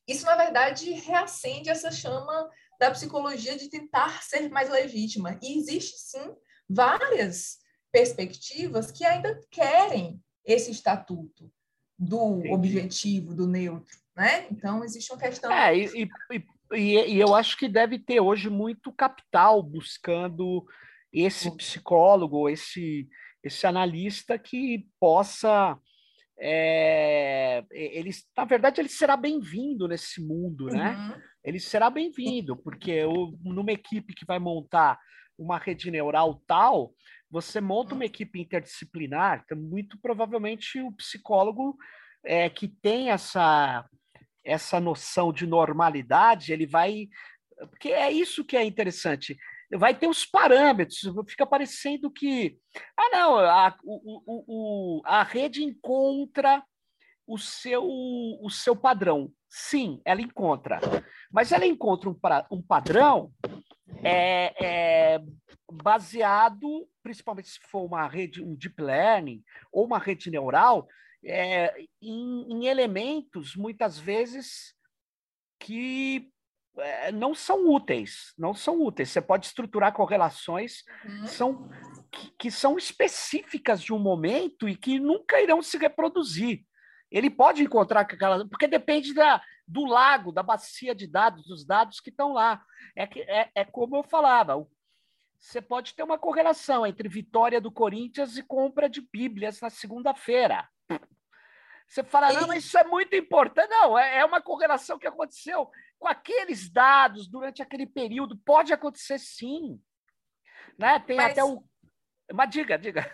isso, na verdade, reacende essa chama da psicologia de tentar ser mais legítima. E existe, sim, várias perspectivas que ainda querem esse estatuto do Entendi. objetivo, do neutro, né? Então, existe uma questão... É, e, e, e, e eu acho que deve ter hoje muito capital buscando esse psicólogo, esse, esse analista que possa... É, ele, na verdade, ele será bem-vindo nesse mundo, né? Uhum. Ele será bem-vindo, porque eu, numa equipe que vai montar uma rede neural tal, você monta uma equipe interdisciplinar, então muito provavelmente o psicólogo é, que tem essa, essa noção de normalidade, ele vai. Porque é isso que é interessante. Vai ter os parâmetros, fica parecendo que. Ah, não, a, o, o, o, a rede encontra o seu, o seu padrão. Sim, ela encontra. Mas ela encontra um, um padrão é, é baseado, principalmente se for uma rede, um deep learning ou uma rede neural, é, em, em, elementos, muitas vezes, que é, não são úteis, não são úteis. Você pode estruturar correlações uhum. são, que, que, são específicas de um momento e que nunca irão se reproduzir. Ele pode encontrar aquela. Porque depende da, do lago, da bacia de dados, dos dados que estão lá. É, que, é, é como eu falava, você pode ter uma correlação entre vitória do Corinthians e compra de Bíblias na segunda-feira. Você fala, não, mas isso é muito importante. Não, é, é uma correlação que aconteceu com aqueles dados durante aquele período. Pode acontecer sim. Né? Tem mas... até o. Mas diga, diga.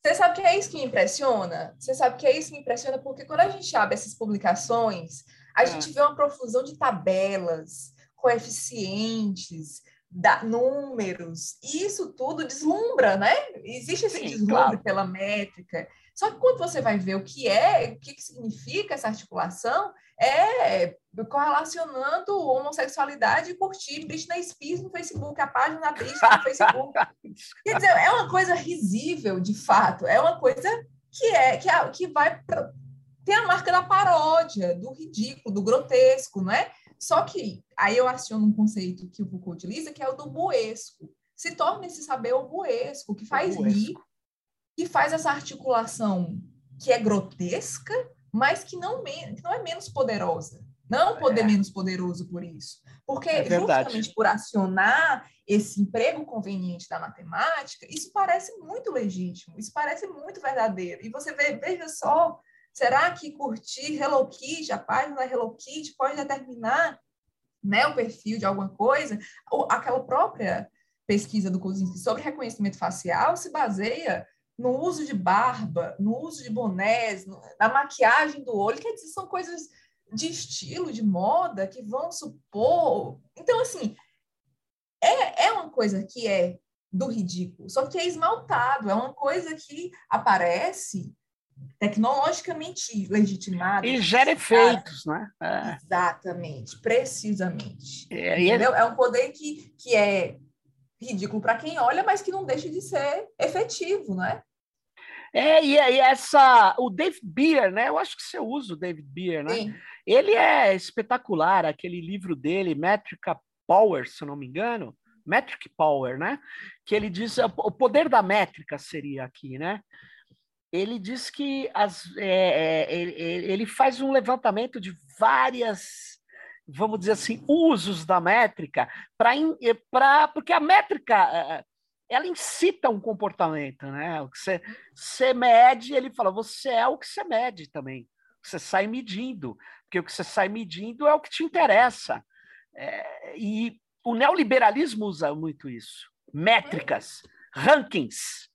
Você sabe que é isso que me impressiona? Você sabe que é isso que me impressiona porque quando a gente abre essas publicações, a é. gente vê uma profusão de tabelas, coeficientes, da, números, e isso tudo deslumbra, né? Existe esse Sim, deslumbre claro. pela métrica. Só que quando você vai ver o que é, o que, que significa essa articulação, é correlacionando homossexualidade e curtir Britney Spears no Facebook, a página da Britney no Facebook. Quer dizer, é uma coisa risível, de fato, é uma coisa que é que, é, que vai tem a marca da paródia, do ridículo, do grotesco, não é? Só que aí eu aciono um conceito que o Foucault utiliza, que é o do buesco. Se torna esse saber o buesco, que faz rir, que faz essa articulação que é grotesca, mas que não, que não é menos poderosa. Não é poder é. menos poderoso por isso. Porque é justamente por acionar esse emprego conveniente da matemática, isso parece muito legítimo, isso parece muito verdadeiro. E você vê, veja só Será que curtir Hello Kitty, a página Hello Kitty, pode determinar né, o perfil de alguma coisa? Ou aquela própria pesquisa do Kozinski sobre reconhecimento facial se baseia no uso de barba, no uso de bonés, na maquiagem do olho, quer dizer, são coisas de estilo, de moda, que vão supor. Então, assim, é, é uma coisa que é do ridículo, só que é esmaltado, é uma coisa que aparece tecnologicamente legitimado. E gera efeitos, né? É. Exatamente, precisamente. É, é um poder que, que é ridículo para quem olha, mas que não deixa de ser efetivo, não é? E, e essa. O David Beer, né? Eu acho que você usa o David Beer, né? Sim. Ele é espetacular, aquele livro dele, Metrica Power, se eu não me engano. Metric Power, né? Que ele diz o poder da métrica seria aqui, né? Ele diz que as, é, é, ele, ele faz um levantamento de várias, vamos dizer assim, usos da métrica para porque a métrica é, ela incita um comportamento, né? O que você, você mede, ele fala, você é o que você mede também. Você sai medindo, porque o que você sai medindo é o que te interessa. É, e o neoliberalismo usa muito isso. Métricas, rankings.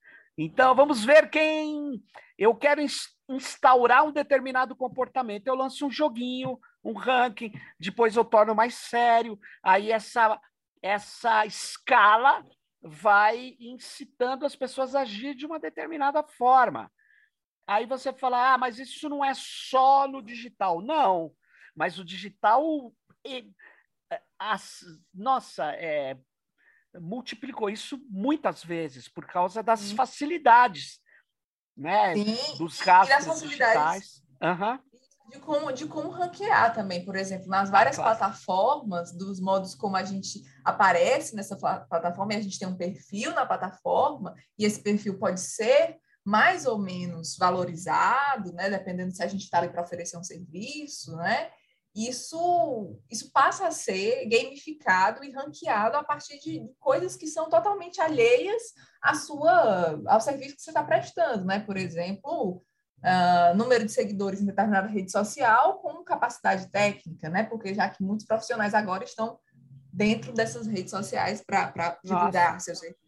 Então, vamos ver quem. Eu quero instaurar um determinado comportamento. Eu lanço um joguinho, um ranking, depois eu torno mais sério. Aí essa, essa escala vai incitando as pessoas a agir de uma determinada forma. Aí você fala, ah, mas isso não é só no digital. Não, mas o digital. As, nossa, é, multiplicou isso muitas vezes por causa das Sim. facilidades, né? Sim. Dos rastros digitais. Uhum. De como, de como ranquear também, por exemplo, nas várias claro. plataformas, dos modos como a gente aparece nessa plataforma, e a gente tem um perfil na plataforma, e esse perfil pode ser mais ou menos valorizado, né? Dependendo se a gente está ali para oferecer um serviço, né? Isso, isso passa a ser gamificado e ranqueado a partir de coisas que são totalmente alheias à sua, ao serviço que você está prestando, né? Por exemplo, uh, número de seguidores em determinada rede social com capacidade técnica, né? Porque já que muitos profissionais agora estão dentro dessas redes sociais para divulgar seus serviços.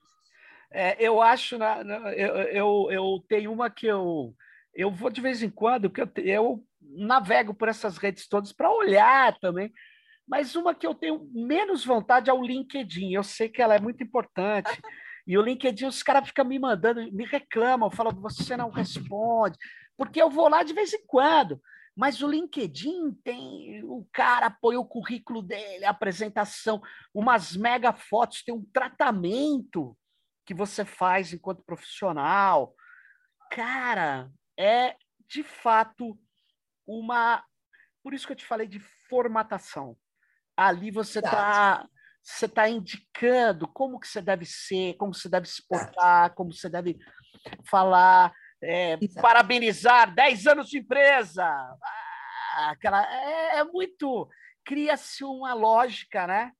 É, eu acho, né, eu, eu, eu tenho uma que eu eu vou de vez em quando, porque eu, eu navego por essas redes todas para olhar também. Mas uma que eu tenho menos vontade é o LinkedIn. Eu sei que ela é muito importante. E o LinkedIn, os caras ficam me mandando, me reclamam, falam, você não responde. Porque eu vou lá de vez em quando. Mas o LinkedIn tem. O cara põe o currículo dele, a apresentação, umas mega fotos, tem um tratamento que você faz enquanto profissional. Cara, é de fato uma. Por isso que eu te falei de formatação. Ali você está você está indicando como que você deve ser, como você deve se portar, como você deve falar, é, parabenizar 10 anos de empresa. Ah, aquela, é, é muito. Cria-se uma lógica, né?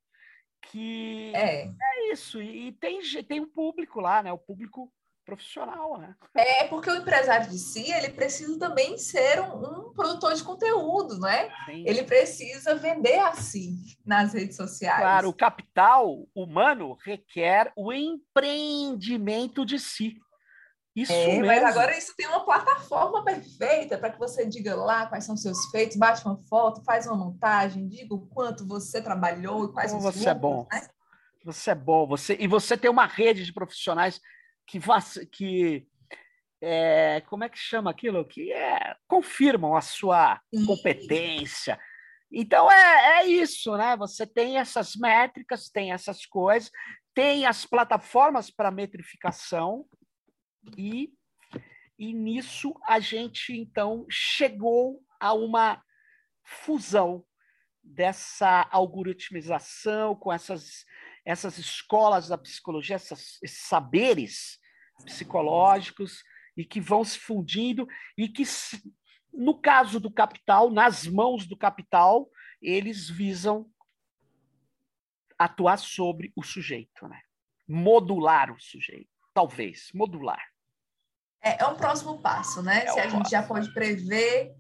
Que é, é isso. E, e tem, tem um público lá, né? O público profissional, né? É, porque o empresário de si, ele precisa também ser um, um produtor de conteúdo, não é? Sim. Ele precisa vender a si nas redes sociais. Claro, o capital humano requer o empreendimento de si. Isso é, mesmo. Mas agora isso tem uma plataforma perfeita para que você diga lá quais são seus feitos, bate uma foto, faz uma montagem, diga o quanto você trabalhou e quais Como você é bom. Né? Você é bom, você e você tem uma rede de profissionais que que é, como é que chama aquilo? Que é, confirmam a sua competência. Então é, é isso, né? Você tem essas métricas, tem essas coisas, tem as plataformas para metrificação, e, e nisso a gente então chegou a uma fusão dessa algoritmização com essas, essas escolas da psicologia, essas, esses saberes psicológicos e que vão se fundindo e que, no caso do capital, nas mãos do capital, eles visam atuar sobre o sujeito, né? modular o sujeito, talvez, modular. É, é um próximo passo, né? É Se a gente já pode prever,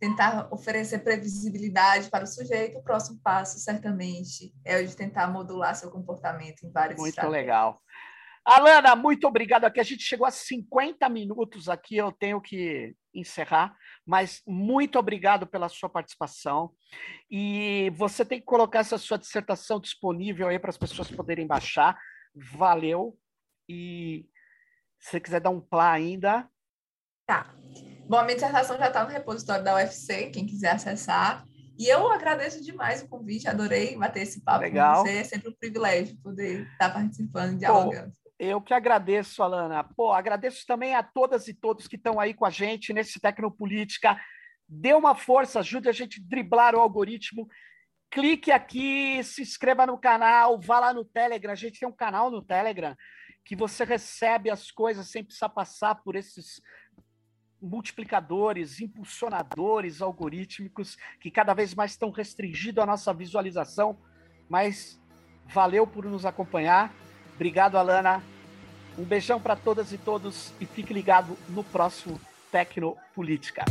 tentar oferecer previsibilidade para o sujeito, o próximo passo, certamente, é o de tentar modular seu comportamento em vários Muito legal. Alana, muito obrigado aqui. A gente chegou a 50 minutos aqui, eu tenho que encerrar, mas muito obrigado pela sua participação. E você tem que colocar essa sua dissertação disponível aí para as pessoas poderem baixar. Valeu. E se você quiser dar um plá ainda. Tá. Bom, a minha dissertação já está no repositório da UFC, quem quiser acessar. E eu agradeço demais o convite, adorei bater esse papo Legal. com você. É sempre um privilégio poder estar participando, dialogando. Pô, eu que agradeço, Alana. Pô, agradeço também a todas e todos que estão aí com a gente nesse Tecnopolítica. Dê uma força, ajude a gente a driblar o algoritmo. Clique aqui, se inscreva no canal, vá lá no Telegram. A gente tem um canal no Telegram que você recebe as coisas sem precisar passar por esses multiplicadores, impulsionadores algorítmicos que cada vez mais estão restringindo a nossa visualização. Mas valeu por nos acompanhar. Obrigado, Alana. Um beijão para todas e todos e fique ligado no próximo Tecnopolítica.